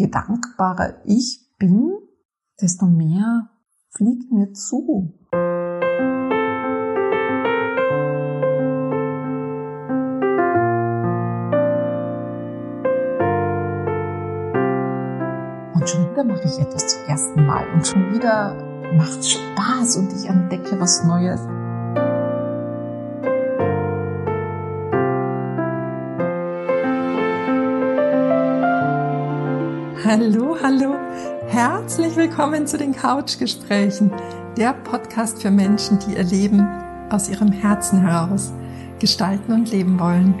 je dankbarer ich bin, desto mehr fliegt mir zu. Und schon wieder mache ich etwas zum ersten Mal und schon wieder macht Spaß und ich entdecke was Neues. Hallo, hallo. Herzlich willkommen zu den Couchgesprächen, der Podcast für Menschen, die ihr Leben aus ihrem Herzen heraus gestalten und leben wollen.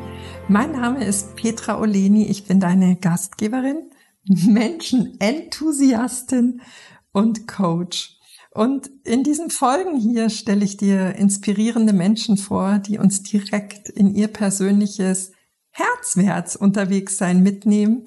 Mein Name ist Petra Oleni, ich bin deine Gastgeberin, Menschenenthusiastin und Coach. Und in diesen Folgen hier stelle ich dir inspirierende Menschen vor, die uns direkt in ihr persönliches Herzwärts unterwegs sein mitnehmen,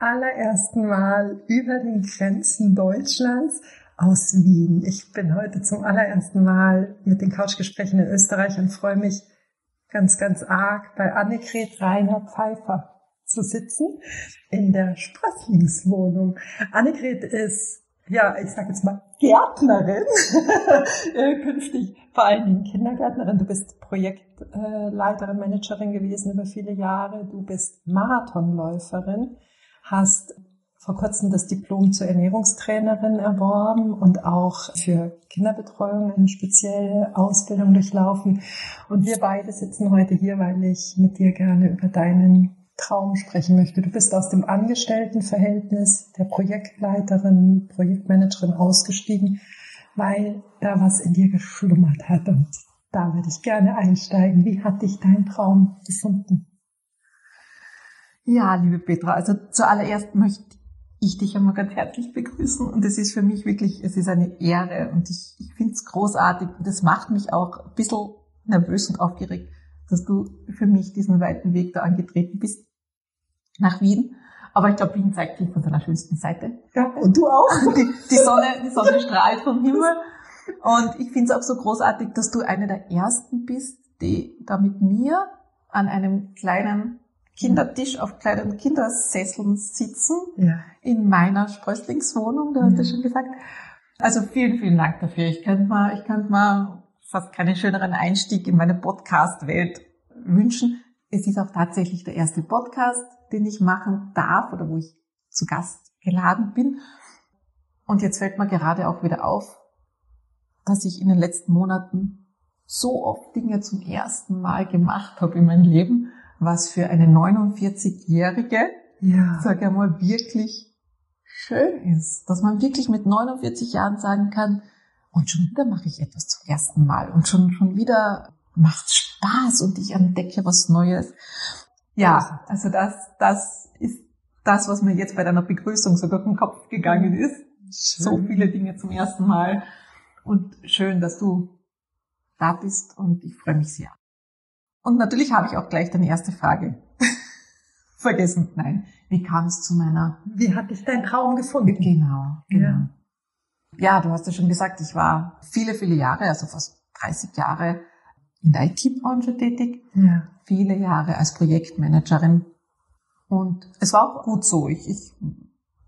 allerersten Mal über den Grenzen Deutschlands aus Wien. Ich bin heute zum allerersten Mal mit den Couchgesprächen in Österreich und freue mich ganz, ganz arg bei Annegret Rainer Pfeiffer zu sitzen in der Sprösslingswohnung. Annegret ist, ja, ich sage jetzt mal Gärtnerin, äh, künftig vor allen Dingen Kindergärtnerin. Du bist Projektleiterin, Managerin gewesen über viele Jahre. Du bist Marathonläuferin hast vor kurzem das Diplom zur Ernährungstrainerin erworben und auch für Kinderbetreuung eine spezielle Ausbildung durchlaufen. Und wir beide sitzen heute hier, weil ich mit dir gerne über deinen Traum sprechen möchte. Du bist aus dem Angestelltenverhältnis der Projektleiterin, Projektmanagerin ausgestiegen, weil da was in dir geschlummert hat. Und da würde ich gerne einsteigen. Wie hat dich dein Traum gefunden? Ja, liebe Petra, also zuallererst möchte ich dich einmal ganz herzlich begrüßen und es ist für mich wirklich, es ist eine Ehre und ich, ich finde es großartig und es macht mich auch ein bisschen nervös und aufgeregt, dass du für mich diesen weiten Weg da angetreten bist nach Wien. Aber ich glaube, Wien zeigt sich von seiner schönsten Seite. Ja, und du auch. Die, die Sonne, die Sonne strahlt vom Himmel. Und ich finde es auch so großartig, dass du eine der ersten bist, die da mit mir an einem kleinen Kindertisch auf kleinen Kindersesseln sitzen ja. in meiner Sprösslingswohnung, du hast ja schon gesagt. Also vielen, vielen Dank dafür. Ich könnte mal, ich könnte mal fast keinen schöneren Einstieg in meine Podcast-Welt wünschen. Es ist auch tatsächlich der erste Podcast, den ich machen darf oder wo ich zu Gast geladen bin. Und jetzt fällt mir gerade auch wieder auf, dass ich in den letzten Monaten so oft Dinge zum ersten Mal gemacht habe in meinem Leben was für eine 49-Jährige, ja. sag ich mal, wirklich schön ist. Dass man wirklich mit 49 Jahren sagen kann, und schon wieder mache ich etwas zum ersten Mal und schon, schon wieder macht Spaß und ich entdecke was Neues. Ja, also das, das ist das, was mir jetzt bei deiner Begrüßung so durch den Kopf gegangen ist. Schön. So viele Dinge zum ersten Mal. Und schön, dass du da bist und ich freue mich sehr. Und natürlich habe ich auch gleich deine erste Frage vergessen. Nein, wie kam es zu meiner... Wie hat dich dein Traum gefunden? Genau, genau. Ja. ja, du hast ja schon gesagt, ich war viele, viele Jahre, also fast 30 Jahre in der IT-Branche tätig. Ja. Viele Jahre als Projektmanagerin. Und es war auch gut so. Ich, ich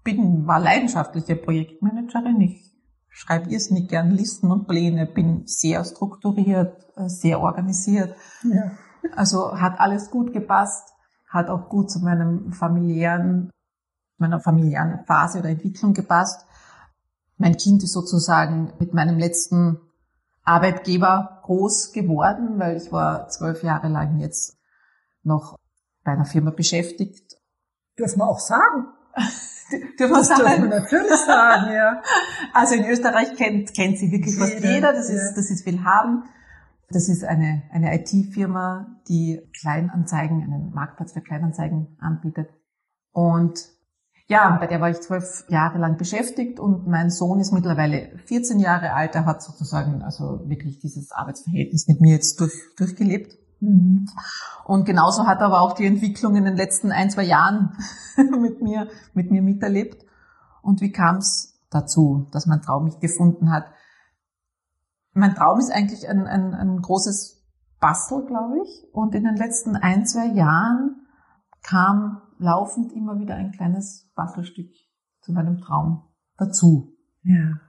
bin, war leidenschaftliche Projektmanagerin. Ich schreibe irrsinnig gern Listen und Pläne, bin sehr strukturiert, äh, sehr organisiert. Ja. Also hat alles gut gepasst, hat auch gut zu meinem familiären, meiner familiären Phase oder Entwicklung gepasst. Mein Kind ist sozusagen mit meinem letzten Arbeitgeber groß geworden, weil ich war zwölf Jahre lang jetzt noch bei einer Firma beschäftigt. Dürfen wir auch sagen. dürfen wir sagen. Dürfen wir natürlich sagen, ja. Also in Österreich kennt, kennt sie wirklich jeder, fast jeder. Das ist, das ist Willhaben. Das ist eine, eine IT-Firma, die Kleinanzeigen, einen Marktplatz für Kleinanzeigen anbietet. Und Ja, bei der war ich zwölf Jahre lang beschäftigt und mein Sohn ist mittlerweile 14 Jahre alt. Er hat sozusagen also wirklich dieses Arbeitsverhältnis mit mir jetzt durch, durchgelebt. Mhm. Und genauso hat er aber auch die Entwicklung in den letzten ein, zwei Jahren mit mir, mit mir miterlebt. Und wie kam es dazu, dass mein Traum mich gefunden hat? Mein Traum ist eigentlich ein, ein, ein großes Bastel, glaube ich. Und in den letzten ein, zwei Jahren kam laufend immer wieder ein kleines Bastelstück zu meinem Traum dazu. Ja.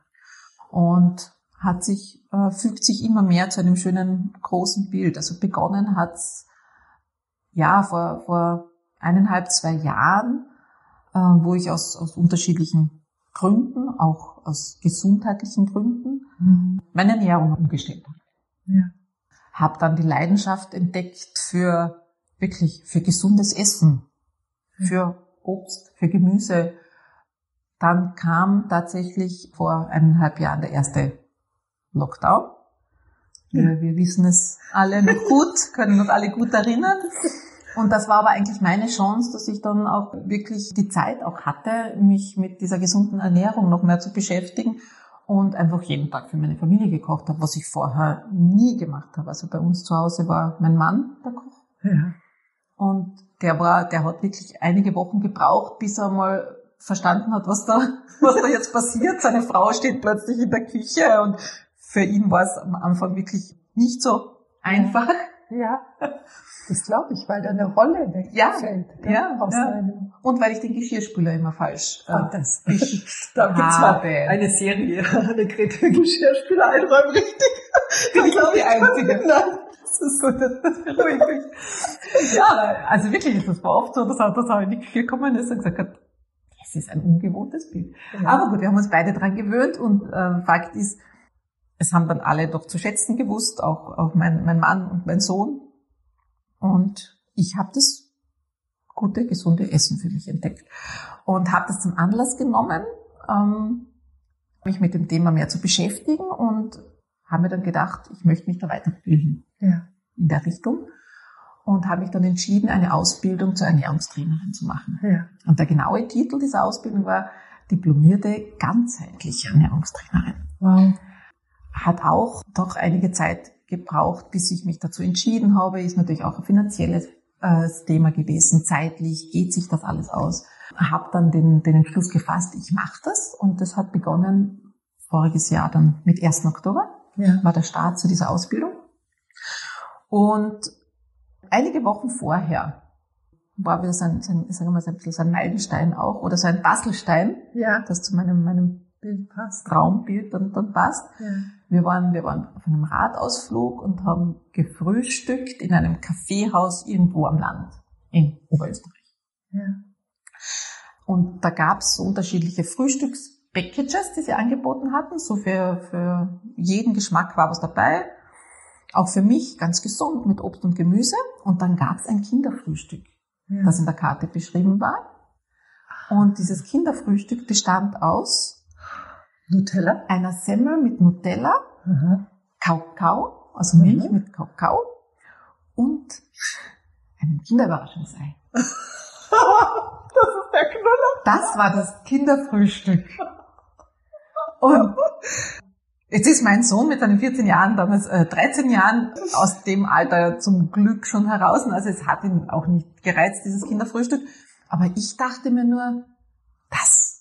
Und hat sich, äh, fügt sich immer mehr zu einem schönen großen Bild. Also begonnen hat's ja vor, vor eineinhalb, zwei Jahren, äh, wo ich aus, aus unterschiedlichen Gründen, auch aus gesundheitlichen Gründen, mhm. meine Ernährung umgestellt habe. Ja. Habe dann die Leidenschaft entdeckt für wirklich für gesundes Essen, für Obst, für Gemüse. Dann kam tatsächlich vor eineinhalb Jahren der erste Lockdown. Wir, wir wissen es alle noch gut, können uns alle gut erinnern. Und das war aber eigentlich meine Chance, dass ich dann auch wirklich die Zeit auch hatte, mich mit dieser gesunden Ernährung noch mehr zu beschäftigen und einfach jeden Tag für meine Familie gekocht habe, was ich vorher nie gemacht habe. Also bei uns zu Hause war mein Mann der Koch. Ja. Und der war, der hat wirklich einige Wochen gebraucht, bis er mal verstanden hat, was da, was da jetzt passiert. Seine Frau steht plötzlich in der Küche und für ihn war es am Anfang wirklich nicht so einfach. Ja, das glaube ich, weil da eine Rolle wegfällt. Ja, ja, aus ja. Einem und weil ich den Geschirrspüler immer falsch äh, das. Da gibt's mal eine Serie, eine Grete Geschirrspüler einräumen, richtig. Die glaube ich einzige. Nein, das ist so, das, das beruhigt mich. Ja, also wirklich ist das war oft so, dass er, er in die Küche gekommen ist und gesagt hat, das ist ein ungewohntes Bild. Ja. Aber gut, wir haben uns beide dran gewöhnt und äh, Fakt ist, es haben dann alle doch zu schätzen gewusst, auch, auch mein, mein Mann und mein Sohn. Und ich habe das gute, gesunde Essen für mich entdeckt und habe das zum Anlass genommen, ähm, mich mit dem Thema mehr zu beschäftigen und habe mir dann gedacht, ich möchte mich da weiterbilden ja. in der Richtung und habe mich dann entschieden, eine Ausbildung zur Ernährungstrainerin zu machen. Ja. Und der genaue Titel dieser Ausbildung war diplomierte ganzheitliche Ernährungstrainerin. Wow hat auch doch einige Zeit gebraucht, bis ich mich dazu entschieden habe. Ist natürlich auch ein finanzielles äh, Thema gewesen. Zeitlich geht sich das alles aus. Habe dann den, den Entschluss gefasst, ich mache das. Und das hat begonnen voriges Jahr dann mit 1. Oktober. Ja. War der Start zu dieser Ausbildung. Und einige Wochen vorher war wieder so ein, so ein, sagen wir mal, so ein bisschen so ein Meilenstein auch oder so ein Baselstein, ja. das zu meinem, meinem Bild passt. Traumbild dann, dann passt. Ja. Wir waren, wir waren auf einem Radausflug und haben gefrühstückt in einem Kaffeehaus irgendwo am Land in Oberösterreich. Ja. Und da gab es unterschiedliche Frühstückspackages, die sie angeboten hatten. So für, für jeden Geschmack war was dabei. Auch für mich ganz gesund mit Obst und Gemüse. Und dann gab es ein Kinderfrühstück, ja. das in der Karte beschrieben war. Und dieses Kinderfrühstück bestand aus Nutella? Einer Semmel mit Nutella, Aha. Kakao, also Milch mhm. mit Kakao und einem Kinderüberraschungsei. das ist der Knuller. Das war das Kinderfrühstück. Und jetzt ist mein Sohn mit seinen 14 Jahren, damals äh, 13 Jahren, aus dem Alter zum Glück schon heraus. Also es hat ihn auch nicht gereizt, dieses Kinderfrühstück. Aber ich dachte mir nur, das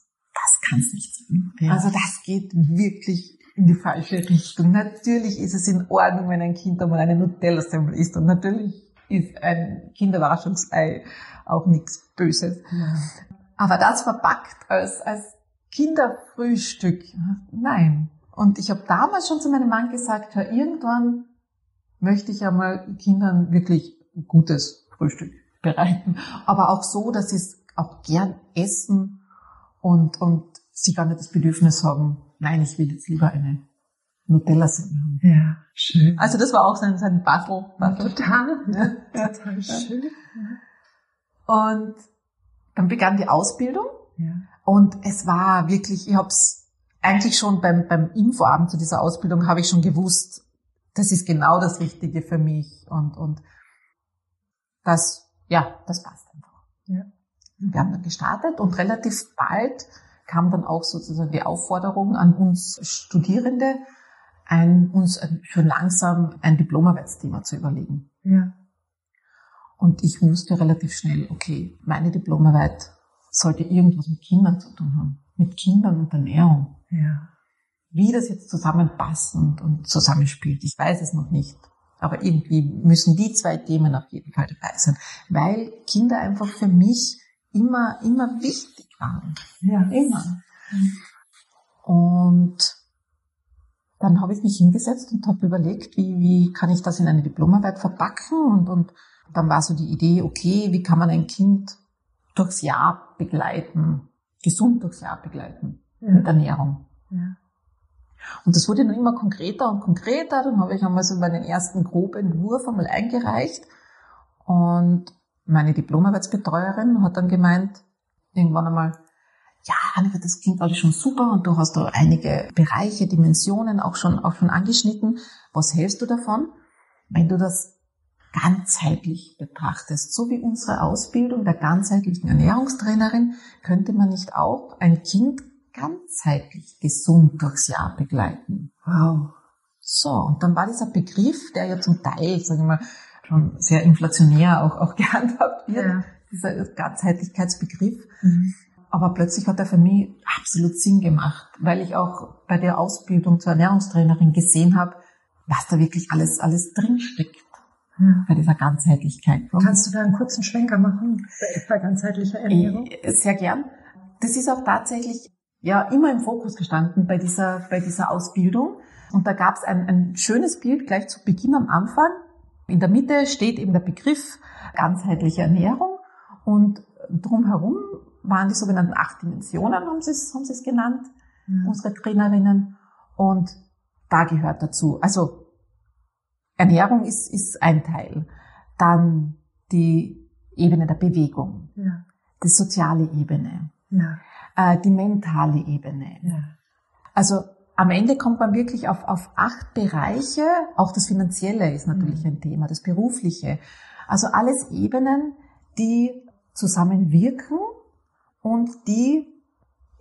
kann es nicht sein. Ja. Also das geht wirklich in die falsche Richtung. Natürlich ist es in Ordnung, wenn ein Kind einmal eine Nutella-Semmel isst und natürlich ist ein Kinderüberraschungsei auch nichts Böses. Ja. Aber das verpackt als, als Kinderfrühstück, nein. Und ich habe damals schon zu meinem Mann gesagt, hör, irgendwann möchte ich einmal Kindern wirklich gutes Frühstück bereiten. Aber auch so, dass sie es auch gern essen und, und sie gar nicht das Bedürfnis haben, nein, ich will jetzt lieber eine Nutella-Semmel haben. Ja, schön. Also das war auch sein, sein Bastel. Bastel. Total, ja, total schön. Und dann begann die Ausbildung ja. und es war wirklich, ich habe es eigentlich schon beim, beim Infoabend zu dieser Ausbildung habe ich schon gewusst, das ist genau das Richtige für mich und, und das, ja, das passt. Ja. Wir haben dann gestartet und relativ bald kam dann auch sozusagen die Aufforderung an uns Studierende, ein, uns schon langsam ein Diplomarbeitsthema zu überlegen. Ja. Und ich wusste relativ schnell, okay, meine Diplomarbeit sollte irgendwas mit Kindern zu tun haben. Mit Kindern und Ernährung. Ja. Wie das jetzt zusammenpasst und, und zusammenspielt, ich weiß es noch nicht. Aber irgendwie müssen die zwei Themen auf jeden Fall dabei sein, weil Kinder einfach für mich immer, immer wichtig waren. Ja. Immer. Und dann habe ich mich hingesetzt und habe überlegt, wie, wie kann ich das in eine Diplomarbeit verpacken und, und dann war so die Idee, okay, wie kann man ein Kind durchs Jahr begleiten, gesund durchs Jahr begleiten Ja. mit Ernährung. Ja. Und das wurde dann immer konkreter und konkreter. Dann habe ich einmal so meinen ersten Grobentwurf einmal eingereicht. Und meine Diplomarbeitsbetreuerin hat dann gemeint, irgendwann einmal, ja, Annika, das klingt alles schon super und du hast da einige Bereiche, Dimensionen auch schon, auch schon angeschnitten. Was hältst du davon, wenn du das ganzheitlich betrachtest? So wie unsere Ausbildung der ganzheitlichen Ernährungstrainerin könnte man nicht auch ein Kind ganzheitlich gesund durchs Jahr begleiten. Wow. So, und dann war dieser Begriff, der ja zum Teil, sagen wir mal, schon sehr inflationär auch, auch gehandhabt wird, Ja. dieser Ganzheitlichkeitsbegriff. Mhm. Aber plötzlich hat er für mich absolut Sinn gemacht, weil ich auch bei der Ausbildung zur Ernährungstrainerin gesehen habe, was da wirklich alles, alles drinsteckt Ja. bei dieser Ganzheitlichkeit. Kannst du da einen kurzen Schwenker machen bei, ganzheitlicher Ernährung? Äh, Sehr gern. Das ist auch tatsächlich ja immer im Fokus gestanden bei dieser, bei dieser Ausbildung. Und da gab es ein, ein schönes Bild gleich zu Beginn am Anfang. In der Mitte steht eben der Begriff ganzheitliche Ernährung und drumherum waren die sogenannten acht Dimensionen, haben sie es, haben sie es genannt, Ja. unsere Trainerinnen. Und da gehört dazu. Also Ernährung ist, ist ein Teil. Dann die Ebene der Bewegung, Ja. die soziale Ebene, Ja. äh, die mentale Ebene. Ja. Also am Ende kommt man wirklich auf, auf acht Bereiche. Auch das Finanzielle ist natürlich ein Thema, das Berufliche. Also alles Ebenen, die zusammenwirken und die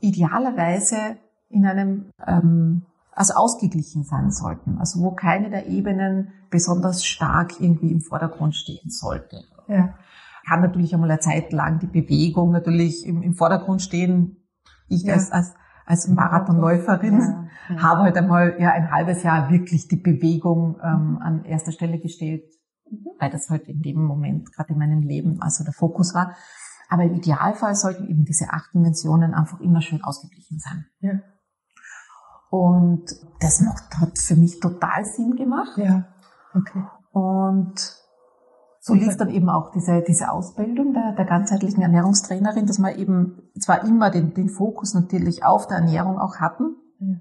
idealerweise in einem, ähm, also ausgeglichen sein sollten. Also wo keine der Ebenen besonders stark irgendwie im Vordergrund stehen sollte Ja. kann natürlich einmal eine Zeit lang die Bewegung natürlich im, im Vordergrund stehen. Ich Ja. als, als, als Marathonläuferin Ja. Ja. habe halt einmal ja ein halbes Jahr wirklich die Bewegung ähm, an erster Stelle gestellt, weil das halt in dem Moment gerade in meinem Leben also der Fokus war. Aber im Idealfall sollten eben diese acht Dimensionen einfach immer schön ausgeglichen sein. Ja. Und das macht, hat für mich total Sinn gemacht. Ja. Okay. Und so lief dann eben auch diese, diese Ausbildung der, der ganzheitlichen Ernährungstrainerin, dass wir eben zwar immer den, den Fokus natürlich auf der Ernährung auch hatten, Ja.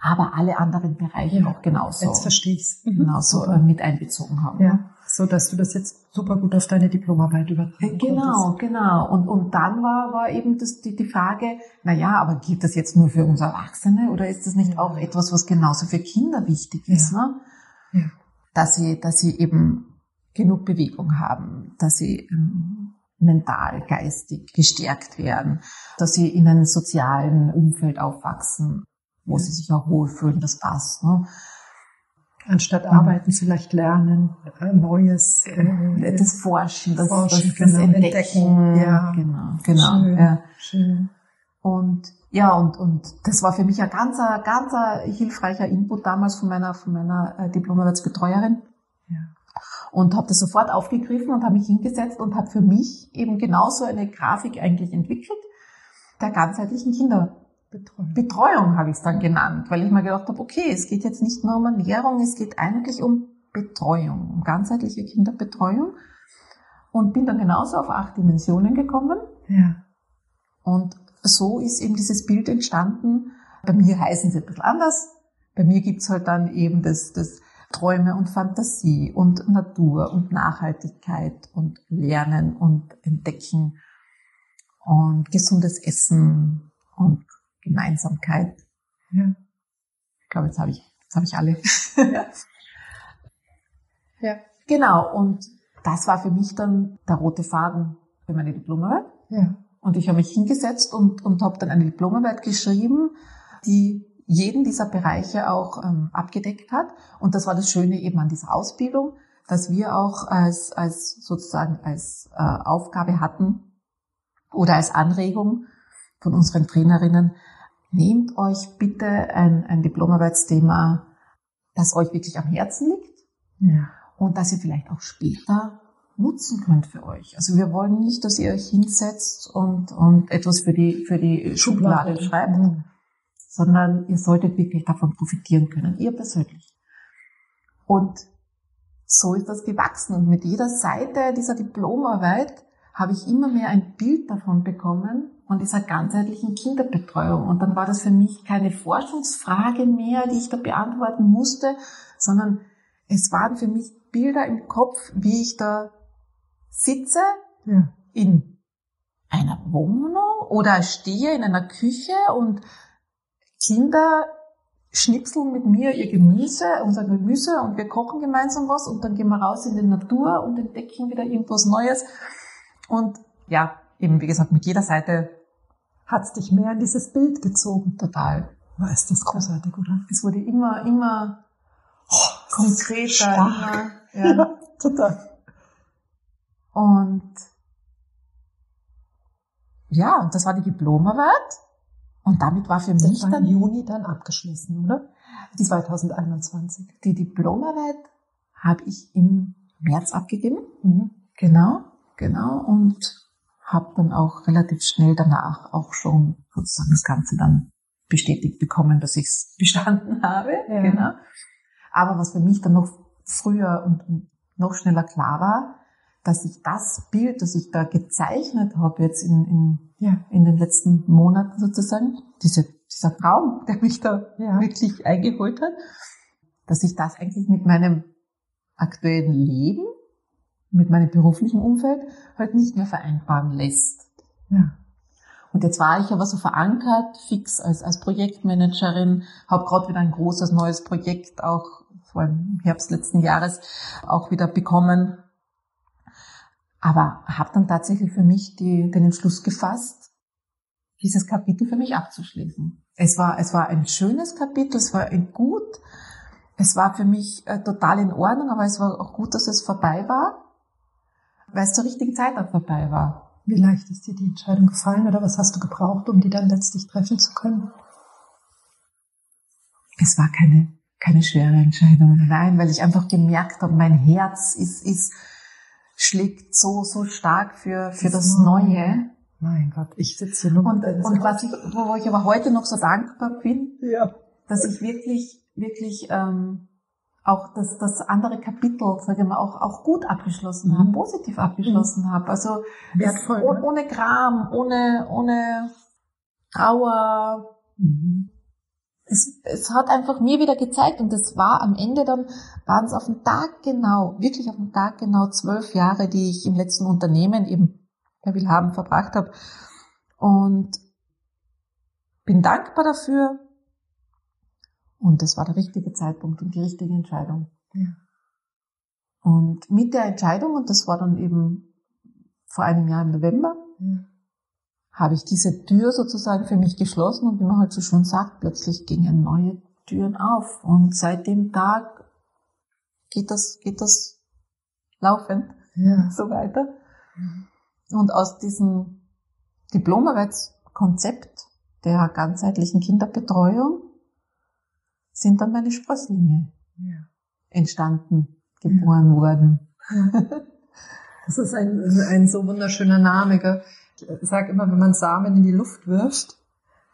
aber alle anderen Bereiche Ja. auch genauso, Jetzt verstehe ich's. Mhm. genauso Super. äh, mit einbezogen haben. Ja. So, dass du das jetzt super gut auf deine Diplomarbeit übertragen Genau, genau. Und, und dann war, war eben das, die, die Frage, na ja, aber gilt das jetzt nur für uns Erwachsene oder ist das nicht Ja. auch etwas, was genauso für Kinder wichtig ist, ne? Dass sie, dass sie eben genug Bewegung haben, dass sie ähm, mental, geistig gestärkt werden, dass sie in einem sozialen Umfeld aufwachsen, wo sie sich auch wohlfühlen, das passt, ne? Anstatt arbeiten vielleicht lernen, äh, Neues. Äh, Das Forschen, das, Forschen, das, das genau, Entdecken. entdecken, ja. Genau, genau. Schön. Ja. Schön. Und ja, und, und das war für mich ein ganzer, ganzer hilfreicher Input damals von meiner, von meiner äh, Diplomarbeitsbetreuerin. Und habe das sofort aufgegriffen und habe mich hingesetzt und habe für mich eben genauso eine Grafik eigentlich entwickelt, der ganzheitlichen Kinderbetreuung Betreuung. habe ich es dann genannt, weil ich mir gedacht habe, okay, es geht jetzt nicht nur um Ernährung, es geht eigentlich um Betreuung, um ganzheitliche Kinderbetreuung. Und bin dann genauso auf acht Dimensionen gekommen. Ja. Und so ist eben dieses Bild entstanden. Bei mir heißen sie ein bisschen anders. Bei mir gibt's halt dann eben das, das Träume und Fantasie und Natur und Nachhaltigkeit und Lernen und Entdecken und gesundes Essen und Gemeinsamkeit. Ja. Ich glaube, jetzt habe ich, jetzt habe ich alle. Ja. Genau. Und das war für mich dann der rote Faden für meine Diplomarbeit. Ja. Und ich habe mich hingesetzt und, und habe dann eine Diplomarbeit geschrieben, die jeden dieser Bereiche auch ähm, abgedeckt hat. Und das war das Schöne eben an dieser Ausbildung, dass wir auch als, als sozusagen als äh, Aufgabe hatten oder als Anregung von unseren Trainerinnen, nehmt euch bitte ein, ein Diplomarbeitsthema, das euch wirklich am Herzen liegt Ja. und das ihr vielleicht auch später nutzen könnt für euch. Also wir wollen nicht, dass ihr euch hinsetzt und, und etwas für die, für die Schublade schreibt, Mhm. Sondern ihr solltet wirklich davon profitieren können, ihr persönlich. Und so ist das gewachsen. Und mit jeder Seite dieser Diplomarbeit habe ich immer mehr ein Bild davon bekommen von dieser ganzheitlichen Kinderbetreuung. Und dann war das für mich keine Forschungsfrage mehr, die ich da beantworten musste, sondern es waren für mich Bilder im Kopf, wie ich da sitze Ja. in einer Wohnung oder stehe in einer Küche und Kinder schnipseln mit mir ihr Gemüse, unser Gemüse und wir kochen gemeinsam was und dann gehen wir raus in die Natur und entdecken wieder irgendwas Neues. Und ja, eben wie gesagt, mit jeder Seite Hat's dich mehr in dieses Bild gezogen? total. War ist das großartig, oder? Es wurde immer, immer konkreter, stark. immer, ja. Ja, total. Und ja, und das war die Diplomarbeit. Und damit war für Das mich war dann Juni dann abgeschlossen, oder? 2021. die Diplomarbeit habe ich im März abgegeben. Mhm. Genau, genau. Und habe dann auch relativ schnell danach auch schon sozusagen das Ganze dann bestätigt bekommen, dass ich es bestanden habe. Ja. Genau. Aber was für mich dann noch früher und noch schneller klar war, dass ich das Bild, das ich da gezeichnet habe jetzt in, in, Ja. in den letzten Monaten sozusagen, diese, dieser Traum, der mich da Ja. wirklich eingeholt hat, dass sich das eigentlich mit meinem aktuellen Leben, mit meinem beruflichen Umfeld halt nicht mehr vereinbaren lässt. Ja. Und jetzt war ich aber so verankert, fix als, als Projektmanagerin, habe gerade wieder ein großes neues Projekt auch vor im Herbst letzten Jahres auch wieder bekommen. Aber habe dann tatsächlich für mich die, den Entschluss gefasst, dieses Kapitel für mich abzuschließen. Es war, es war ein schönes Kapitel, es war ein gut, es war für mich äh, total in Ordnung, aber es war auch gut, dass es vorbei war, weil es zur richtigen Zeit auch vorbei war. Wie leicht ist dir die Entscheidung gefallen oder was hast du gebraucht, um die dann letztlich treffen zu können? Es war keine, keine schwere Entscheidung. Nein, weil ich einfach gemerkt habe, mein Herz ist, ist, schlägt so, so stark für, für das Neue. Mein Gott, ich sitze hier nur Und, und was ich, wo ich aber heute noch so dankbar bin, Ja. dass ich wirklich, wirklich ähm, auch das, das andere Kapitel, sage ich mal, auch, auch gut abgeschlossen Mhm. habe, positiv abgeschlossen habe. Also Wertvoll. es, ohne, ohne Gram, ohne, ohne Trauer. Mhm. Es, es hat einfach mir wieder gezeigt und es war am Ende dann, waren es auf den Tag genau, wirklich auf den Tag genau zwölf Jahre, die ich im letzten Unternehmen eben bei Willhaben verbracht habe. Und bin dankbar dafür. Und das war der richtige Zeitpunkt und die richtige Entscheidung. Ja. Und mit der Entscheidung, und das war dann eben vor einem Jahr im November, Ja. Habe ich diese Tür sozusagen für mich geschlossen und wie man halt so schon sagt, plötzlich gingen neue Türen auf. Und seit dem Tag geht das, geht das laufend Ja. so weiter. Und aus diesem Diplomarbeitskonzept der ganzheitlichen Kinderbetreuung sind dann meine Sprösslinge Ja. entstanden, geboren worden. Das ist ein, ein so wunderschöner Name. Gell? Ich sage immer, wenn man Samen in die Luft wirft,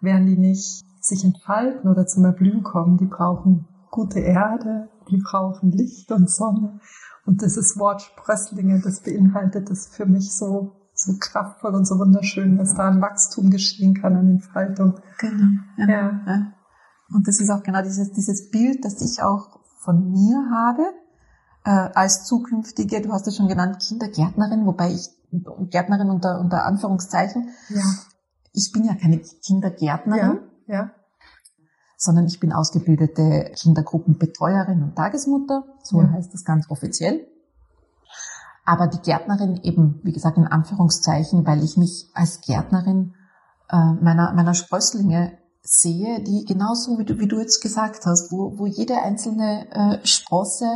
werden die nicht sich entfalten oder zum Erblühen kommen. Die brauchen gute Erde, die brauchen Licht und Sonne. Und dieses Wort Sprösslinge, das beinhaltet das für mich so, so kraftvoll und so wunderschön, dass da ein Wachstum geschehen kann, an Entfaltung. Genau. Ja. Ja. Und das ist auch genau dieses, dieses Bild, das ich auch von mir habe, äh, als zukünftige, du hast es schon genannt, Kindergärtnerin, wobei ich, Gärtnerin unter, unter Anführungszeichen, Ja. ich bin ja keine Kindergärtnerin, Ja. Ja. sondern ich bin ausgebildete Kindergruppenbetreuerin und Tagesmutter, so Ja. heißt das ganz offiziell. aber die Gärtnerin eben, wie gesagt, in Anführungszeichen, weil ich mich als Gärtnerin äh, meiner, meiner Sprösslinge sehe, die genauso wie du, wie du jetzt gesagt hast, wo, wo jede einzelne äh, Sprosse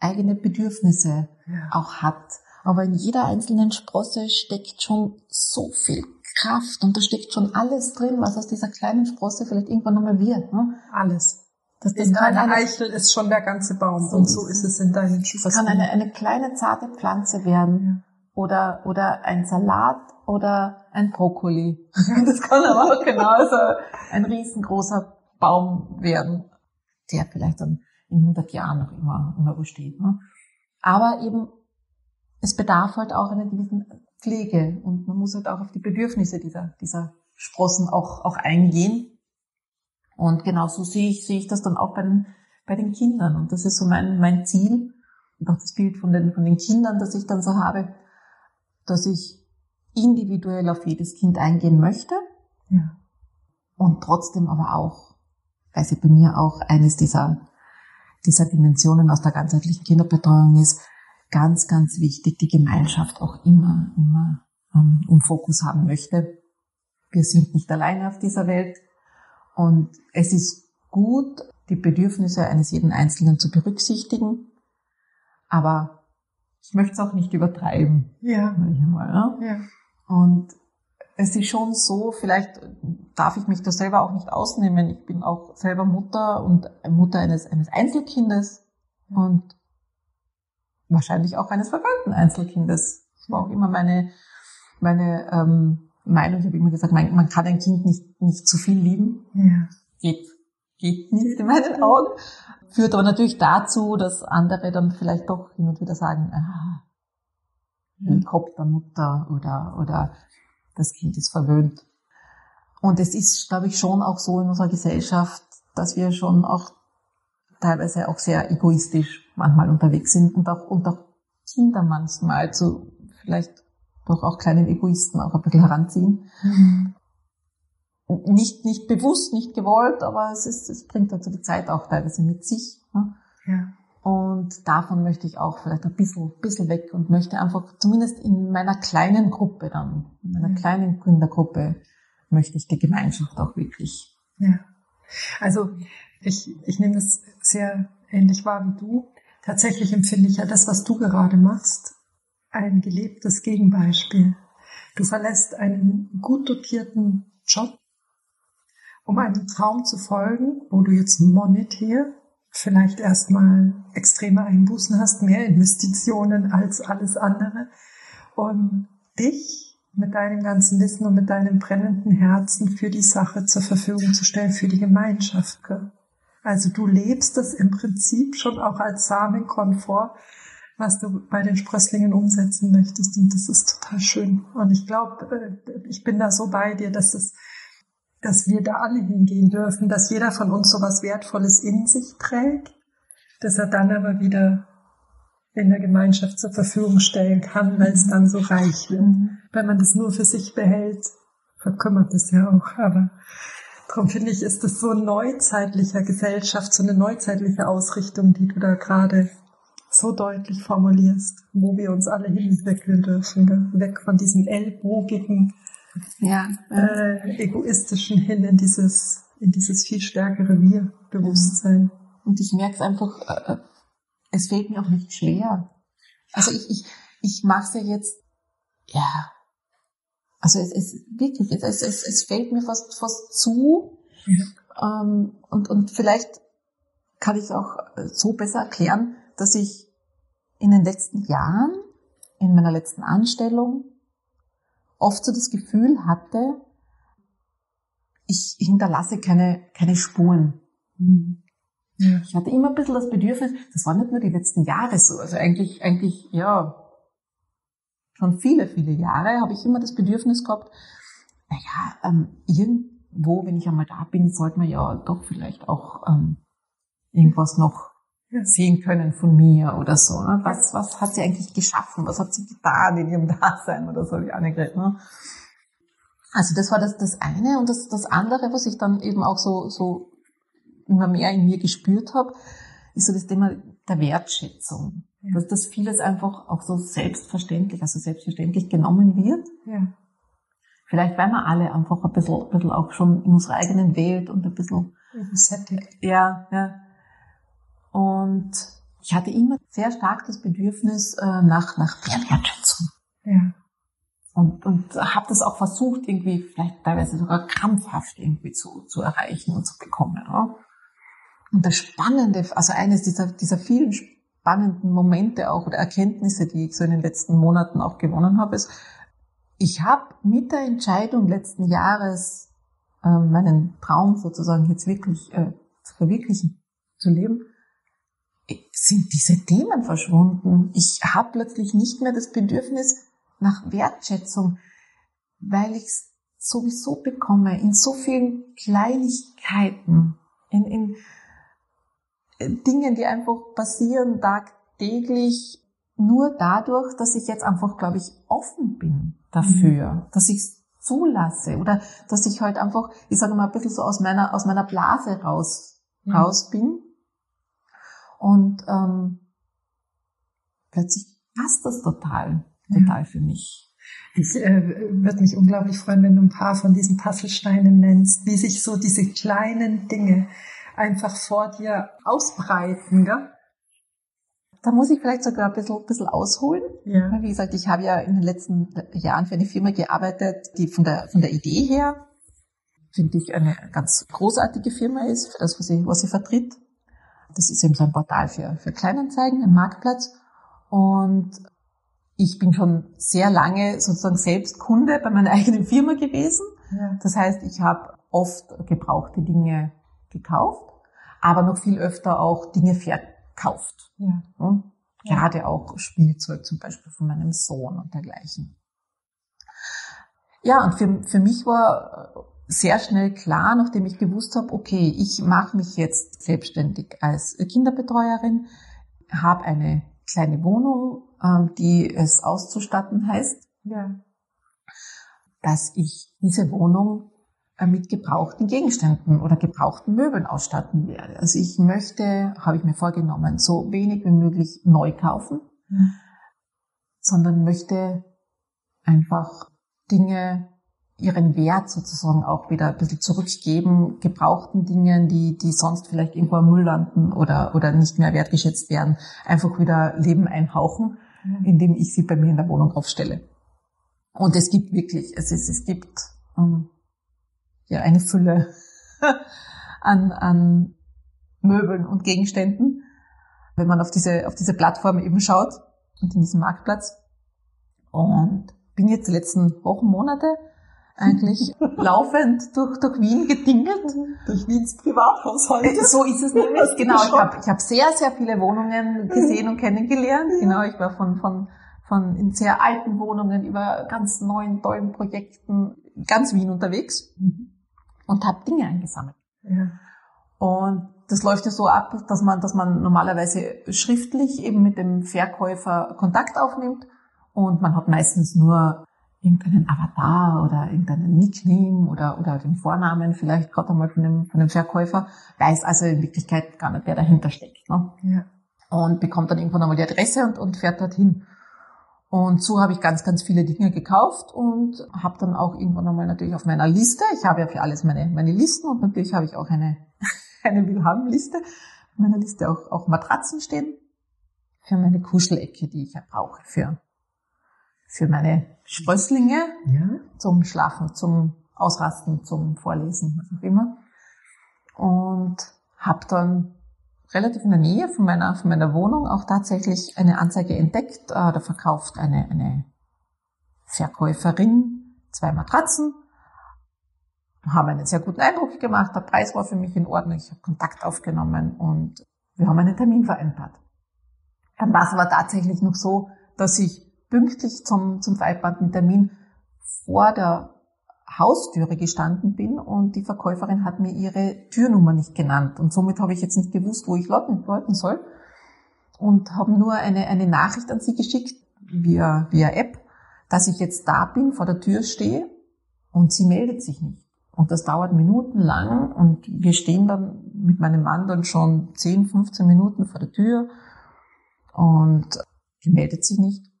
eigene Bedürfnisse ja. auch hat. Aber in jeder einzelnen Sprosse steckt schon so viel Kraft und da steckt schon alles drin, was aus dieser kleinen Sprosse vielleicht irgendwann nochmal wird. Ne? Alles. Das, das in einer Eichel ist schon der ganze Baum so und so ist es in deinen Das kann eine, eine kleine zarte Pflanze werden ja. oder, oder ein Salat oder ein Brokkoli. Das kann aber auch genauso ein riesengroßer Baum werden, der vielleicht dann in 100 Jahren noch immer, immer besteht. Ne? Aber eben, es bedarf halt auch einer gewissen Pflege und man muss halt auch auf die Bedürfnisse dieser, dieser Sprossen auch, auch eingehen. Und genauso sehe ich, sehe ich das dann auch bei den, bei den Kindern. Und das ist so mein, mein Ziel und auch das Bild von den, von den Kindern, das ich dann so habe, dass ich individuell auf jedes Kind eingehen möchte. Ja. Und trotzdem aber auch, weil sie bei mir auch eines dieser, dieser Dimensionen aus der ganzheitlichen Kinderbetreuung ist, ganz, ganz wichtig, die Gemeinschaft auch immer, immer ähm, im Fokus haben möchte. Wir sind nicht alleine auf dieser Welt. Und es ist gut, die Bedürfnisse eines jeden Einzelnen zu berücksichtigen, aber ich möchte es auch nicht übertreiben. Ja. Mal, ja? ja. Und es ist schon so, vielleicht darf ich mich da selber auch nicht ausnehmen. Ich bin auch selber Mutter und Mutter eines, eines Einzelkindes und wahrscheinlich auch eines verwöhnten Einzelkindes. Das war auch immer meine, meine ähm, Meinung. Ich habe immer gesagt, man, man kann ein Kind nicht, nicht zu viel lieben. Ja. Geht, geht nicht in meinen Augen. Führt aber natürlich dazu, dass andere dann vielleicht doch hin und wieder sagen, ah, Helikoptermutter oder, oder das Kind ist verwöhnt. Und es ist, glaube ich, schon auch so in unserer Gesellschaft, dass wir schon auch teilweise auch sehr egoistisch manchmal unterwegs sind und auch, und auch Kinder manchmal zu vielleicht doch auch kleinen Egoisten auch ein bisschen heranziehen. Mhm. Nicht, nicht bewusst, nicht gewollt, aber es ist, es bringt also die Zeit auch teilweise mit sich. Ne? Ja. Und davon möchte ich auch vielleicht ein bisschen, bisschen weg und möchte einfach, zumindest in meiner kleinen Gruppe dann, in meiner kleinen Kindergruppe, möchte ich die Gemeinschaft auch wirklich. Ja. Also, ich, ich nehme das sehr ähnlich wahr wie du. Tatsächlich empfinde ich ja das, was du gerade machst, ein gelebtes Gegenbeispiel. Du verlässt einen gut dotierten Job, um einem Traum zu folgen, wo du jetzt monetär vielleicht erstmal extreme Einbußen hast, mehr Investitionen als alles andere, um dich mit deinem ganzen Wissen und mit deinem brennenden Herzen für die Sache zur Verfügung zu stellen, für die Gemeinschaft. Also du lebst das im Prinzip schon auch als Samenkomfort, was du bei den Sprösslingen umsetzen möchtest. Und das ist total schön. Und ich glaube, äh, ich bin da so bei dir, dass es, dass wir da alle hingehen dürfen, dass jeder von uns so was Wertvolles in sich trägt, dass er dann aber wieder in der Gemeinschaft zur Verfügung stellen kann, weil es dann so reich wird. Wenn man das nur für sich behält, verkümmert es ja auch. Aber darum finde ich, ist das so ein neuzeitlicher Gesellschaft, so eine neuzeitliche Ausrichtung, die du da gerade so deutlich formulierst, wo wir uns alle hinentwickeln dürfen, weg von diesem ellbogigen, ja, Äh, egoistischen hin in dieses, in dieses viel stärkere Wir-Bewusstsein. Und ich merke es einfach, äh, äh, es fällt mir auch nicht schwer. Also ich, ich, ich mache es ja jetzt, ja, also es ist wirklich, es, es, es fällt mir fast, fast zu. Ja. Ähm, und, und vielleicht kann ich es auch so besser erklären, dass ich in den letzten Jahren, in meiner letzten Anstellung, oft so das Gefühl hatte, ich hinterlasse keine, keine Spuren. Mhm. Ja. Ich hatte immer ein bisschen das Bedürfnis, das waren nicht nur die letzten Jahre so, also eigentlich, eigentlich, ja, schon viele, viele Jahre habe ich immer das Bedürfnis gehabt, naja, ähm, irgendwo, wenn ich einmal da bin, sollte man ja doch vielleicht auch ähm, irgendwas noch sehen können von mir oder so. Ne? Was, was hat sie eigentlich geschaffen? Was hat sie getan in ihrem Dasein oder so, wie Annegret. Ne? Also das war das, das eine und das, das andere, was ich dann eben auch so, so immer mehr in mir gespürt habe, ist so das Thema der Wertschätzung. Ja. Dass das vieles einfach auch so selbstverständlich, also selbstverständlich genommen wird. Ja. Vielleicht weil wir alle einfach ein bisschen, ein bisschen auch schon in unserer eigenen Welt und ein bisschen sättigt. Ja, ja. Und ich hatte immer sehr stark das Bedürfnis äh, nach, nach Wertschätzung. Ja. Und, und habe das auch versucht, irgendwie vielleicht teilweise sogar krampfhaft irgendwie zu, zu erreichen und zu bekommen. Ja? Und das Spannende, also eines dieser, dieser vielen spannenden Momente auch oder Erkenntnisse, die ich so in den letzten Monaten auch gewonnen habe, ist, ich habe mit der Entscheidung letzten Jahres, äh, meinen Traum sozusagen jetzt wirklich äh, zu verwirklichen, zu leben, sind diese Themen verschwunden. Ich habe plötzlich nicht mehr das Bedürfnis nach Wertschätzung, weil ich es sowieso bekomme in so vielen Kleinigkeiten, in, in Dingen, die einfach passieren tagtäglich, nur dadurch, dass ich jetzt einfach, glaube ich, offen bin dafür, mhm. dass ich es zulasse oder dass ich halt einfach, ich sage mal, ein bisschen so aus meiner, aus meiner Blase raus, mhm. raus bin. Und ähm, plötzlich passt das total, total ja. für mich. Ich äh, würde mich unglaublich freuen, wenn du ein paar von diesen Puzzlesteinen nennst, wie sich so diese kleinen Dinge einfach vor dir ausbreiten, gell? Da muss ich vielleicht sogar ein bisschen, ein bisschen ausholen. Ja. Wie gesagt, ich habe ja in den letzten Jahren für eine Firma gearbeitet, die von der, von der Idee her, finde ich, eine ganz großartige Firma ist, für das, was sie, was sie vertritt. Das ist eben so ein Portal für, für Kleinanzeigen, ein Marktplatz. Und ich bin schon sehr lange sozusagen selbst Kunde bei meiner eigenen Firma gewesen. Ja. Das heißt, ich habe oft gebrauchte Dinge gekauft, aber noch viel öfter auch Dinge verkauft. Ja. Ja. Gerade auch Spielzeug zum Beispiel von meinem Sohn und dergleichen. Ja, und für, für mich war sehr schnell klar, nachdem ich gewusst habe, okay, ich mache mich jetzt selbstständig als Kinderbetreuerin, habe eine kleine Wohnung, ähm, die es auszustatten heißt, ja. dass ich diese Wohnung äh, mit gebrauchten Gegenständen oder gebrauchten Möbeln ausstatten werde. Also ich möchte, habe ich mir vorgenommen, so wenig wie möglich neu kaufen, mhm. sondern möchte einfach Dinge ihren Wert sozusagen auch wieder ein bisschen zurückgeben, gebrauchten Dingen, die, die sonst vielleicht irgendwo am Müll landen oder, oder nicht mehr wertgeschätzt werden, einfach wieder Leben einhauchen, mhm. indem ich sie bei mir in der Wohnung aufstelle. Und es gibt wirklich, es ist, es gibt ähm, ja eine Fülle an, an Möbeln und Gegenständen, wenn man auf diese, auf diese Plattform eben schaut und in diesem Marktplatz. Und bin jetzt die letzten Wochen, Monate eigentlich laufend durch, durch Wien gedingelt. Durch Wiens Privathaushalt. Äh, so ist es nämlich, genau. Ich habe ich hab sehr, sehr viele Wohnungen gesehen und kennengelernt. Genau, ich war von, von, von in sehr alten Wohnungen über ganz neuen, tollen Projekten ganz Wien unterwegs. Mhm und habe Dinge eingesammelt. Ja. Und das läuft ja so ab, dass man, dass man normalerweise schriftlich eben mit dem Verkäufer Kontakt aufnimmt und man hat meistens nur irgendeinen Avatar oder irgendeinen Nickname oder, oder den Vornamen vielleicht gerade einmal von dem, von dem Verkäufer, weiß also in Wirklichkeit gar nicht, wer dahinter steckt. Ne? Ja. Und bekommt dann irgendwann einmal die Adresse und, und fährt dorthin. Und so habe ich ganz, ganz viele Dinge gekauft und habe dann auch irgendwann einmal natürlich auf meiner Liste, ich habe ja für alles meine, meine Listen und natürlich habe ich auch eine, eine Willhaben-Liste, auf meiner Liste auch, auch Matratzen stehen für meine Kuschelecke, die ich ja brauche für, für meine Sprösslinge ja. zum Schlafen, zum Ausrasten, zum Vorlesen, was auch immer. Und habe dann relativ in der Nähe von meiner, von meiner Wohnung auch tatsächlich eine Anzeige entdeckt. Äh, da verkauft eine, eine Verkäuferin zwei Matratzen. Haben einen sehr guten Eindruck gemacht. Der Preis war für mich in Ordnung. Ich habe Kontakt aufgenommen und wir haben einen Termin vereinbart. Dann war es aber tatsächlich noch so, dass ich pünktlich zum, zum vereinbarten Termin vor der Haustüre gestanden bin und die Verkäuferin hat mir ihre Türnummer nicht genannt. Und somit habe ich jetzt nicht gewusst, wo ich läuten, soll. Und habe nur eine, eine Nachricht an sie geschickt, via, via App, dass ich jetzt da bin, vor der Tür stehe und sie meldet sich nicht. Und das dauert minutenlang und wir stehen dann mit meinem Mann dann schon 10, 15 Minuten vor der Tür Und die meldet sich nicht.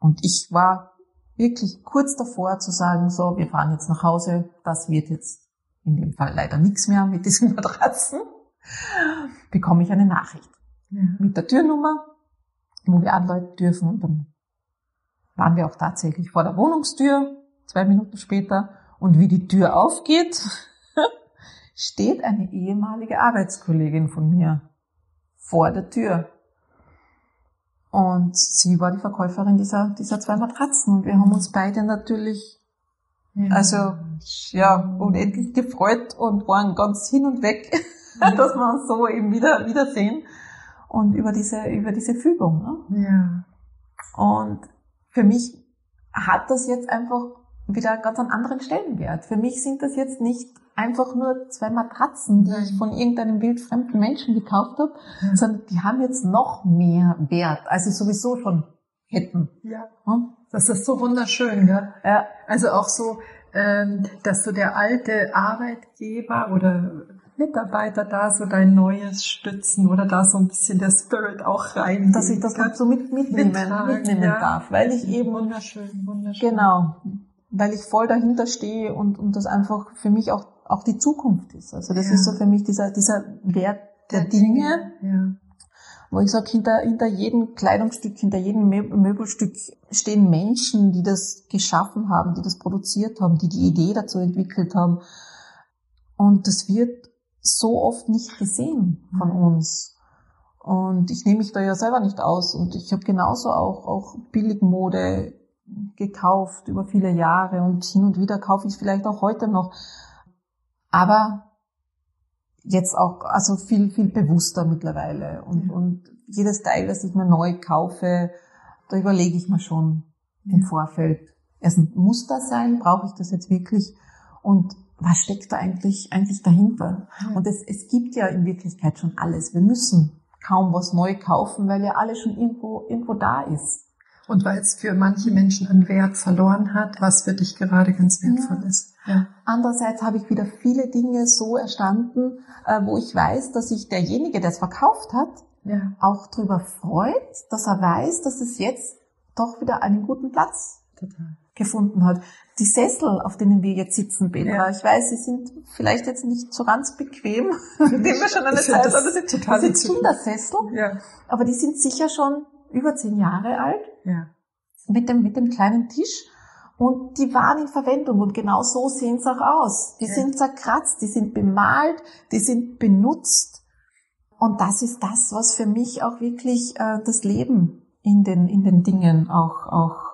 Und ich war wirklich kurz davor zu sagen, so, wir fahren jetzt nach Hause, das wird jetzt in dem Fall leider nichts mehr mit diesen Matratzen, bekomme ich eine Nachricht ja. mit der Türnummer, wo wir anläuten dürfen. Und dann waren wir auch tatsächlich vor der Wohnungstür, zwei Minuten später. Und wie die Tür aufgeht, steht eine ehemalige Arbeitskollegin von mir vor der Tür. Und sie war die Verkäuferin dieser, dieser zwei Matratzen. Und wir haben uns beide natürlich, ja. also, ja, unendlich gefreut und waren ganz hin und weg, dass wir uns so eben wieder, wiedersehen. Und über diese, über diese Fügung, ne? Ja. Und für mich hat das jetzt einfach wieder ganz einen anderen Stellenwert. Für mich sind das jetzt nicht einfach nur zwei Matratzen, die ich von irgendeinem wildfremden Menschen gekauft habe, ja. sondern die haben jetzt noch mehr Wert, als sie sowieso schon hätten. Ja. Hm? Das ist so wunderschön, gell? Ja. Also auch so, ähm, dass so der alte Arbeitgeber oder Mitarbeiter da so dein Neues stützen oder da so ein bisschen der Spirit auch rein. Dass ich das kann. so mit, mitnehmen, mitnehmen ja. darf, weil ich eben wunderschön, wunderschön. Genau, weil ich voll dahinter stehe und, und das einfach für mich auch, auch die Zukunft ist. Also das ja. ist so für mich dieser, dieser Wert der, der Dinge, ja. wo ich sage, hinter, hinter jedem Kleidungsstück, hinter jedem Möbelstück stehen Menschen, die das geschaffen haben, die das produziert haben, die die Idee dazu entwickelt haben. Und das wird so oft nicht gesehen von mhm. uns. Und ich nehme mich da ja selber nicht aus. Und ich habe genauso auch, auch Billigmode gekauft über viele Jahre und hin und wieder kaufe ich vielleicht auch heute noch. Aber jetzt auch, also viel, viel bewusster mittlerweile. Und, mhm. und jedes Teil, das ich mir neu kaufe, da überlege ich mir schon im Vorfeld. Erstens, muss das sein? Brauche ich das jetzt wirklich? Und was steckt da eigentlich, eigentlich dahinter? Mhm. Und es, es gibt ja in Wirklichkeit schon alles. Wir müssen kaum was neu kaufen, weil ja alles schon irgendwo, irgendwo da ist. Und weil es für manche Menschen an Wert verloren hat, was für dich gerade ganz wertvoll ja. ist. Ja. Andererseits habe ich wieder viele Dinge so erstanden, äh, wo ich weiß, dass sich derjenige, der es verkauft hat, ja. auch darüber freut, dass er weiß, dass es jetzt doch wieder einen guten Platz Total. gefunden hat. Die Sessel, auf denen wir jetzt sitzen, Petra, ja. ich weiß, sie sind vielleicht jetzt nicht so ganz bequem, dem wir schon eine Zeit haben. Das sind, total das sind Kindersessel, ja. aber die sind sicher schon über zehn Jahre alt, ja. mit, dem, mit dem kleinen Tisch. Und die waren in Verwendung und genau so sehen sie auch aus. Die ja. sind zerkratzt, die sind bemalt, die sind benutzt. Und das ist das, was für mich auch wirklich äh, das Leben in den, in den Dingen auch, auch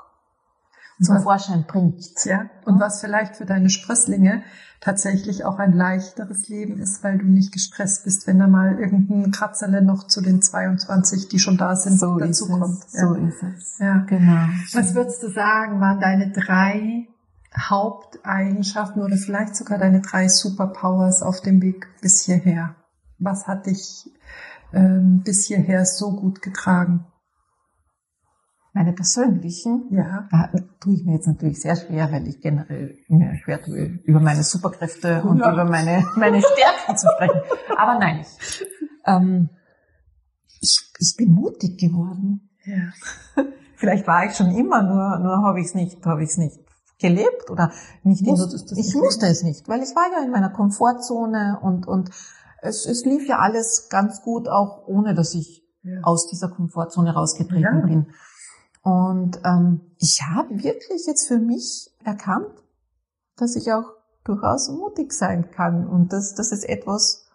zum Vorschein bringt. Ja, und was vielleicht für deine Sprösslinge tatsächlich auch ein leichteres Leben ist, weil du nicht gestresst bist, wenn da mal irgendein Kratzerle noch zu den 22, die schon da sind, so dazukommt. Ja. So ist es. Ja, genau. Was würdest du sagen, waren deine drei Haupteigenschaften oder vielleicht sogar deine drei Superpowers auf dem Weg bis hierher? Was hat dich ähm, bis hierher so gut getragen? Meine persönlichen, ja. da tue ich mir jetzt natürlich sehr schwer, weil ich generell mir schwer tue, über meine Superkräfte und ja. über meine, meine Stärken zu sprechen. Aber nein, ähm, ich, ich bin mutig geworden. Ja. Vielleicht war ich schon immer, nur, nur habe ich es nicht, habe ich es nicht gelebt oder nicht. Musstest in, ich musste es nicht, weil ich war ja in meiner Komfortzone und, und es, es lief ja alles ganz gut, auch ohne dass ich ja. aus dieser Komfortzone rausgetreten ja. bin. Und ähm, ich habe wirklich jetzt für mich erkannt, dass ich auch durchaus mutig sein kann und dass das ist etwas,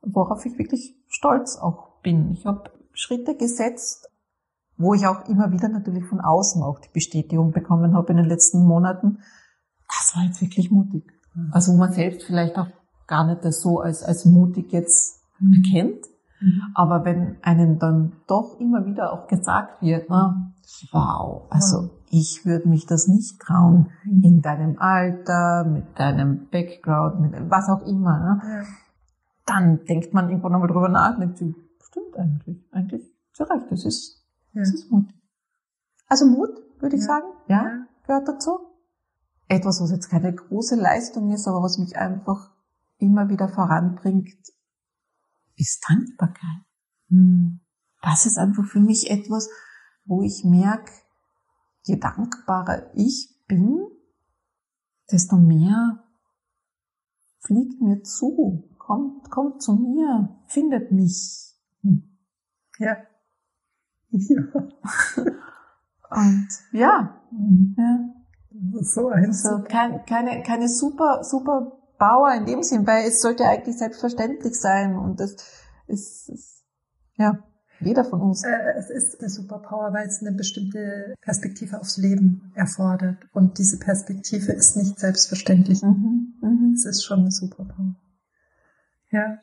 worauf ich wirklich stolz auch bin. Ich habe Schritte gesetzt, wo ich auch immer wieder natürlich von außen auch die Bestätigung bekommen habe in den letzten Monaten. Das war jetzt wirklich mutig. Also wo man selbst vielleicht auch gar nicht das so als, als mutig jetzt erkennt. Mhm. Aber wenn einem dann doch immer wieder auch gesagt wird, na, wow, also ich würde mich das nicht trauen, mhm. in deinem Alter, mit deinem Background, mit was auch immer, ne? ja. dann denkt man irgendwann nochmal drüber nach, denkt sich, stimmt eigentlich, eigentlich zu Recht, das ist, ja. das ist Mut. Also Mut, würde ich ja. sagen, ja, gehört dazu. Etwas, was jetzt keine große Leistung ist, aber was mich einfach immer wieder voranbringt, ist Dankbarkeit. Hm. das ist einfach für mich etwas, wo ich merke, je dankbarer ich bin, desto mehr fliegt mir zu, kommt, kommt zu mir, findet mich. Ja. Ja. Und ja, ja. So also kein, keine, keine super, super Bauer in dem Sinn, weil es sollte eigentlich selbstverständlich sein und das ist, ist ja, jeder von uns. Äh, es ist eine Superpower, weil es eine bestimmte Perspektive aufs Leben erfordert. Und diese Perspektive ist nicht selbstverständlich. Mhm, mh. Es ist schon eine Superpower. Ja.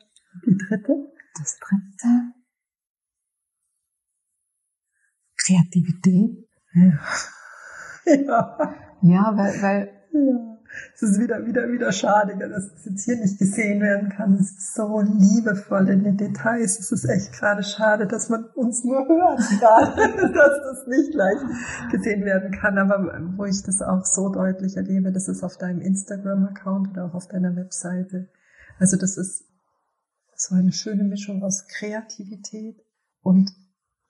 Die dritte? Das dritte. Kreativität. Ja. Ja, ja weil, weil ja. Es ist wieder, wieder, wieder schade, dass es jetzt hier nicht gesehen werden kann. Es ist so liebevoll in den Details. Es ist echt gerade schade, dass man uns nur hört gerade, dass das nicht gleich gesehen werden kann. Aber wo ich das auch so deutlich erlebe, das ist auf deinem Instagram-Account oder auch auf deiner Webseite. Also das ist so eine schöne Mischung aus Kreativität und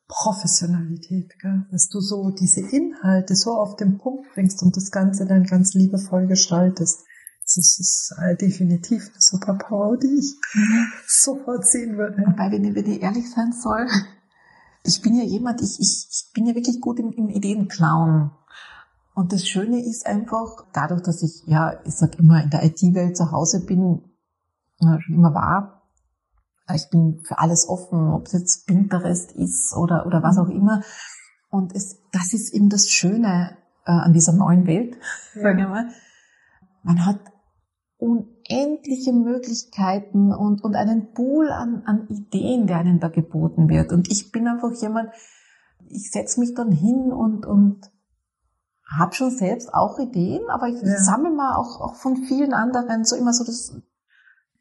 Professionalität, gell? dass du so diese Inhalte so auf den Punkt bringst und das Ganze dann ganz liebevoll gestaltest. Das ist äh, definitiv eine Superpower, die ich mhm. sofort sehen würde. Wobei, wenn ich, wenn ich ehrlich sein soll, ich bin ja jemand, ich, ich, ich bin ja wirklich gut im, im Ideenklauen. Und das Schöne ist einfach, dadurch, dass ich, ja, ich sag immer, in der IT-Welt zu Hause bin, schon immer war, ich bin für alles offen, ob es jetzt Pinterest ist oder, oder was auch immer. Und es, das ist eben das Schöne äh, an dieser neuen Welt, ja. sagen wir mal. Man hat unendliche Möglichkeiten und, und einen Pool an, an Ideen, der einem da geboten wird. Und ich bin einfach jemand, ich setze mich dann hin und, und habe schon selbst auch Ideen, aber ich ja. sammle mal auch, auch von vielen anderen so immer so das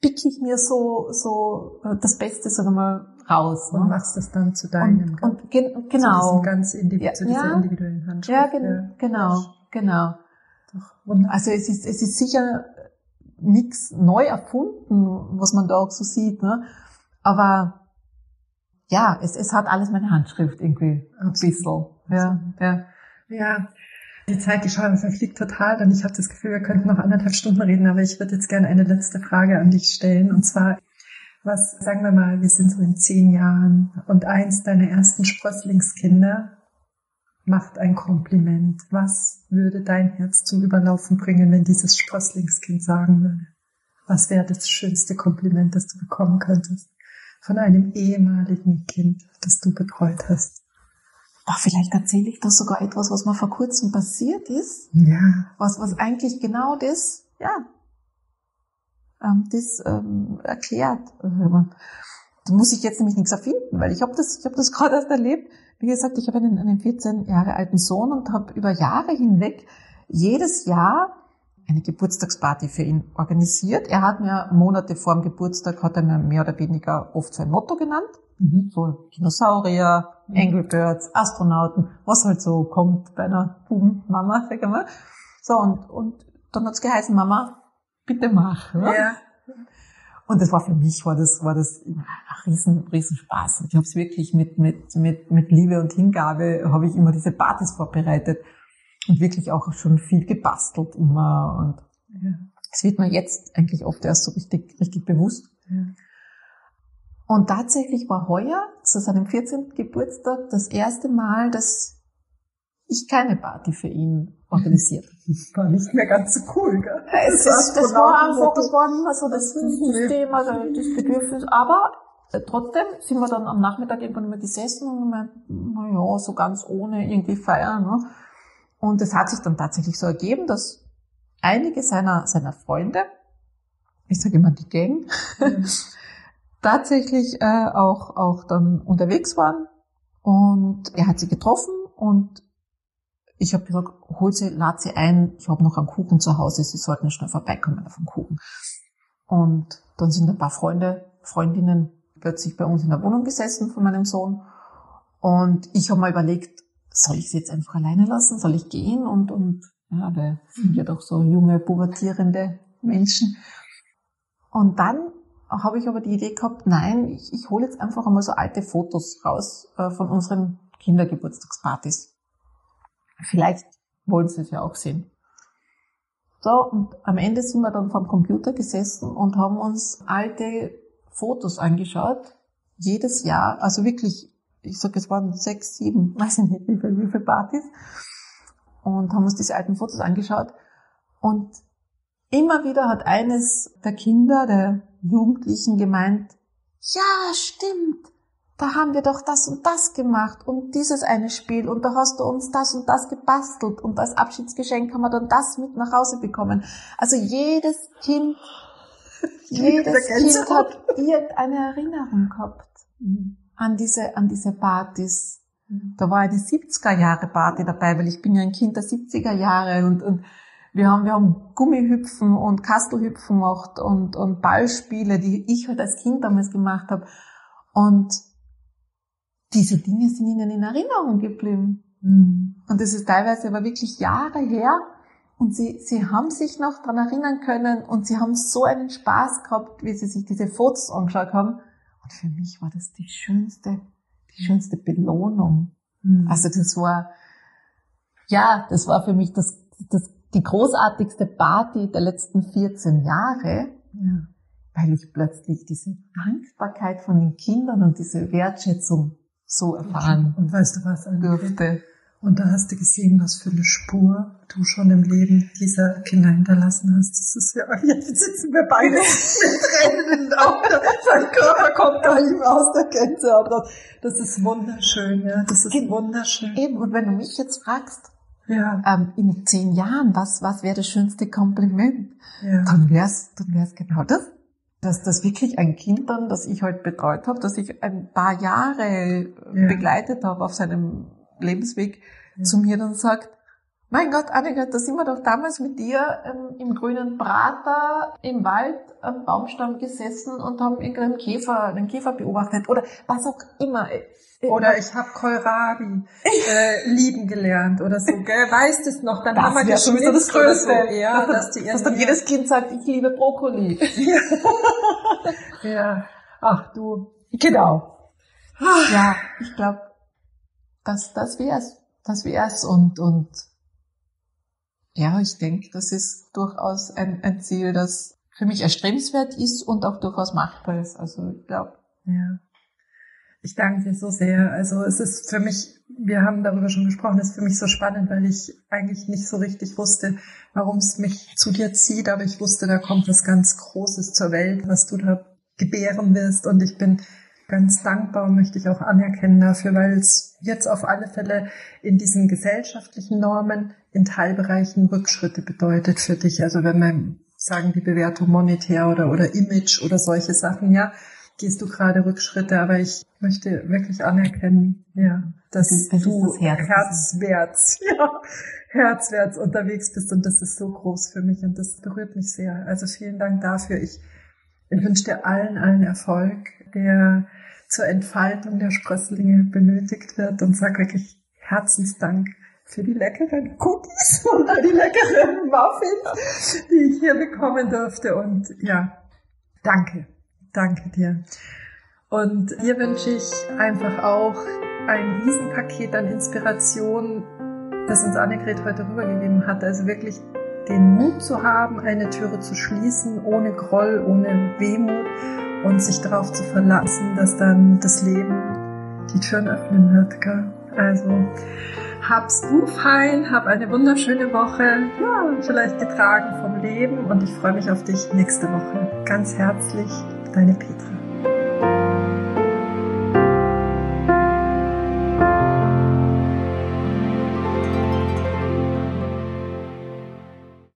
pick ich mir so, so äh, das Beste, sagen wir mal, raus. Und ne? machst das dann zu deinem. Und, und gen genau. Zu, ganz individu ja, zu dieser ja, individuellen Handschrift. Ja, gen ja. genau, genau. Doch, also es ist, es ist sicher nichts neu erfunden, was man da auch so sieht, ne? Aber ja, es, es hat alles meine Handschrift irgendwie ein bisschen. Ja, ja. Ja, die Zeit, die Scheibe verfliegt total und ich habe das Gefühl, wir könnten noch anderthalb Stunden reden, aber ich würde jetzt gerne eine letzte Frage an dich stellen und zwar, was, sagen wir mal, wir sind so in zehn Jahren und eins deiner ersten Sprösslingskinder macht ein Kompliment. Was würde dein Herz zum Überlaufen bringen, wenn dieses Sprösslingskind sagen würde? Was wäre das schönste Kompliment, das du bekommen könntest von einem ehemaligen Kind, das du betreut hast? Ach, vielleicht erzähle ich das sogar etwas, was mir vor kurzem passiert ist. Ja. Was, was eigentlich genau das, ja, ähm, das ähm, erklärt. Da muss ich jetzt nämlich nichts erfinden, weil ich habe das, ich habe das gerade erst erlebt. Wie gesagt, ich habe einen, einen 14 Jahre alten Sohn und habe über Jahre hinweg jedes Jahr eine Geburtstagsparty für ihn organisiert. Er hat mir Monate vor dem Geburtstag, hat er mir mehr oder weniger oft so ein Motto genannt. Mhm. So Dinosaurier. Angry Birds, Astronauten, was halt so kommt bei einer Bubenmama, sag ich mal. So, und, und dann hat's geheißen, Mama, bitte mach. Ja. ja. Und das war für mich, war das, war das ein riesen, riesen Spaß. Und ich habe es wirklich mit, mit, mit, mit Liebe und Hingabe, habe ich immer diese Partys vorbereitet und wirklich auch schon viel gebastelt immer. Und ja. es wird mir jetzt eigentlich oft erst so richtig, richtig bewusst. Ja. Und tatsächlich war heuer zu seinem 14. Geburtstag das erste Mal, dass ich keine Party für ihn organisiert. Das war nicht mehr ganz so cool, gell? Es das, ist, das war einfach, das war nicht mehr so das, das Thema, das Bedürfnis. Aber äh, trotzdem sind wir dann am Nachmittag irgendwann mal gesessen und gemeint, na ja, so ganz ohne irgendwie feiern. Ne? Und es hat sich dann tatsächlich so ergeben, dass einige seiner, seiner Freunde, ich sage immer die Gang, mhm. tatsächlich äh, auch, auch dann unterwegs waren. Und er hat sie getroffen und ich habe gesagt, hol sie, lad sie ein, ich habe noch einen Kuchen zu Hause, sie sollten schnell vorbeikommen auf den Kuchen. Und dann sind ein paar Freunde, Freundinnen plötzlich bei uns in der Wohnung gesessen von meinem Sohn. Und ich habe mal überlegt, soll ich sie jetzt einfach alleine lassen? Soll ich gehen? Und, und ja, wir sind ja doch so junge, pubertierende Menschen. Und dann habe ich aber die Idee gehabt, nein, ich, ich hole jetzt einfach einmal so alte Fotos raus äh, von unseren Kindergeburtstagspartys. Vielleicht wollen sie es ja auch sehen. So, und am Ende sind wir dann vom Computer gesessen und haben uns alte Fotos angeschaut. Jedes Jahr, also wirklich, ich sage, es waren sechs, sieben, weiß ich nicht, wie viele, wie viele Partys. Und haben uns diese alten Fotos angeschaut. Und immer wieder hat eines der Kinder, der Jugendlichen gemeint, ja, stimmt, da haben wir doch das und das gemacht und dieses eine Spiel und da hast du uns das und das gebastelt und als Abschiedsgeschenk haben wir dann das mit nach Hause bekommen. Also jedes Kind, jedes Kind hat irgendeine Erinnerung gehabt an diese, an diese Partys. Da war eine 70er Jahre Party dabei, weil ich bin ja ein Kind der 70er Jahre und, und wir haben, wir haben Gummihüpfen und Kastelhüpfen gemacht und, und Ballspiele, die ich halt als Kind damals gemacht habe. Und diese Dinge sind ihnen in Erinnerung geblieben. Mhm. Und das ist teilweise aber wirklich Jahre her. Und sie, sie haben sich noch dran erinnern können und sie haben so einen Spaß gehabt, wie sie sich diese Fotos angeschaut haben. Und für mich war das die schönste, die schönste Belohnung. Mhm. Also das war, ja, das war für mich das, das die großartigste Party der letzten 14 Jahre, ja. weil ich plötzlich diese Dankbarkeit von den Kindern und diese Wertschätzung so erfahren und weißt du was durfte. Und da hast du gesehen, was für eine Spur du schon im Leben dieser Kinder hinterlassen hast. Das ist ja, jetzt sitzen wir beide mit Tränen in den Augen. Sein Körper kommt gar nicht mehr aus der Gänsehaut raus. Das ist wunderschön, ja. Das ist wunderschön. Eben, und wenn du mich jetzt fragst, ja. ähm, in zehn Jahren, was, was wäre das schönste Kompliment? Ja. Dann wär's, dann wär's genau das. Dass das wirklich ein Kind dann, das ich heute halt betreut habe, dass ich ein paar Jahre ja. begleitet habe auf seinem Lebensweg, ja. zu mir dann sagt, mein Gott, Annika, da sind wir doch damals mit dir ähm, im grünen Prater im Wald am Baumstamm gesessen und haben irgendeinen Käfer, einen Käfer beobachtet oder was auch immer. Oder ich habe Kohlrabi äh, lieben gelernt oder so, gell? Weißt es noch? Dann das haben wir ja schon wieder das Größte. So, ja, dass, dass, dass dann jedes Kind sagt, ich liebe Brokkoli. ja. Ach du. Genau. Ja, ich glaube, das, das wär's. Das wär's und, und ja, ich denke, das ist durchaus ein, ein Ziel, das für mich erstrebenswert ist und auch durchaus machbar ist. Also ich glaube. Ja. Ich danke dir so sehr. Also es ist für mich, wir haben darüber schon gesprochen, es ist für mich so spannend, weil ich eigentlich nicht so richtig wusste, warum es mich zu dir zieht, aber ich wusste, da kommt was ganz Großes zur Welt, was du da gebären wirst und ich bin ganz dankbar und möchte ich auch anerkennen dafür, weil es jetzt auf alle Fälle in diesen gesellschaftlichen Normen in Teilbereichen Rückschritte bedeutet für dich. Also wenn wir sagen, die Bewertung monetär oder, oder Image oder solche Sachen, ja, gehst du gerade Rückschritte, aber ich möchte wirklich anerkennen, ja, dass das du das Herz. herzwärts, ja, herzwärts unterwegs bist und das ist so groß für mich und das berührt mich sehr. Also vielen Dank dafür. Ich, ich wünsche dir allen, allen Erfolg, der zur Entfaltung der Sprösslinge benötigt wird und sag wirklich Herzensdank für die leckeren Cookies und die leckeren Muffins, die ich hier bekommen durfte und ja, danke. Danke dir. Und dir wünsche ich einfach auch ein Riesenpaket an Inspiration, das uns Annegret heute rübergegeben hat. Also wirklich den Mut zu haben, eine Türe zu schließen, ohne Groll, ohne Wehmut und sich darauf zu verlassen, dass dann das Leben die Türen öffnen wird. Gell? Also hab's du fein, hab eine wunderschöne Woche, ja, vielleicht getragen vom Leben und ich freue mich auf dich nächste Woche. Ganz herzlich, deine Petra.